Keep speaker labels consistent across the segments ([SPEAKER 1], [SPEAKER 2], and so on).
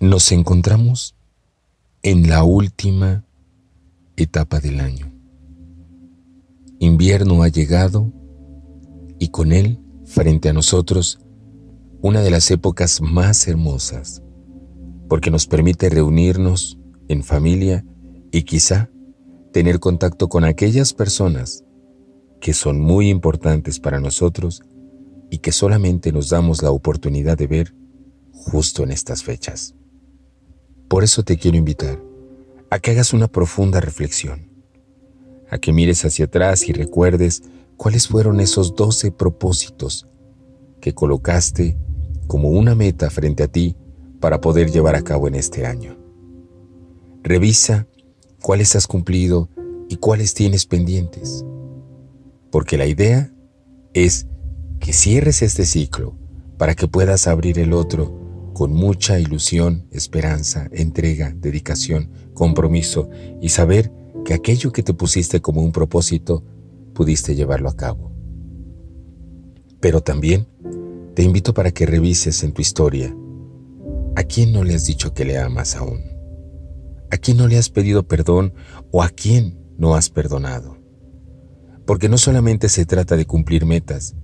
[SPEAKER 1] Nos encontramos en la última etapa del año. Invierno ha llegado y con él, frente a nosotros, una de las épocas más hermosas, porque nos permite reunirnos en familia y quizá tener contacto con aquellas personas que son muy importantes para nosotros y que solamente nos damos la oportunidad de ver justo en estas fechas. Por eso te quiero invitar a que hagas una profunda reflexión, a que mires hacia atrás y recuerdes cuáles fueron esos doce propósitos que colocaste como una meta frente a ti para poder llevar a cabo en este año. Revisa cuáles has cumplido y cuáles tienes pendientes, porque la idea es que cierres este ciclo para que puedas abrir el otro con mucha ilusión, esperanza, entrega, dedicación, compromiso y saber que aquello que te pusiste como un propósito pudiste llevarlo a cabo. Pero también te invito para que revises en tu historia a quién no le has dicho que le amas aún, a quién no le has pedido perdón o a quién no has perdonado. Porque no solamente se trata de cumplir metas,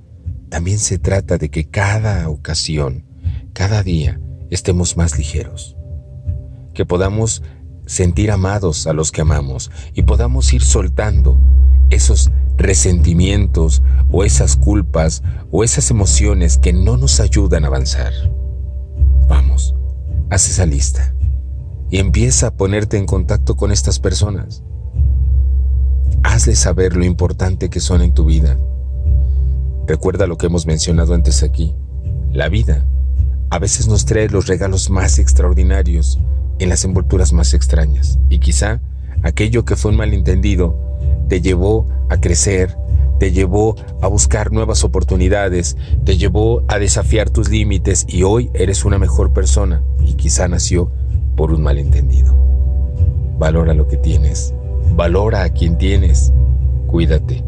[SPEAKER 1] también se trata de que cada ocasión, cada día, estemos más ligeros, que podamos sentir amados a los que amamos y podamos ir soltando esos resentimientos o esas culpas o esas emociones que no nos ayudan a avanzar. Vamos, haz esa lista y empieza a ponerte en contacto con estas personas. Hazles saber lo importante que son en tu vida. Recuerda lo que hemos mencionado antes aquí. La vida a veces nos trae los regalos más extraordinarios en las envolturas más extrañas. Y quizá aquello que fue un malentendido te llevó a crecer, te llevó a buscar nuevas oportunidades, te llevó a desafiar tus límites y hoy eres una mejor persona y quizá nació por un malentendido. Valora lo que tienes, valora a quien tienes, cuídate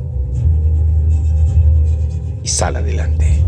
[SPEAKER 1] y sal adelante.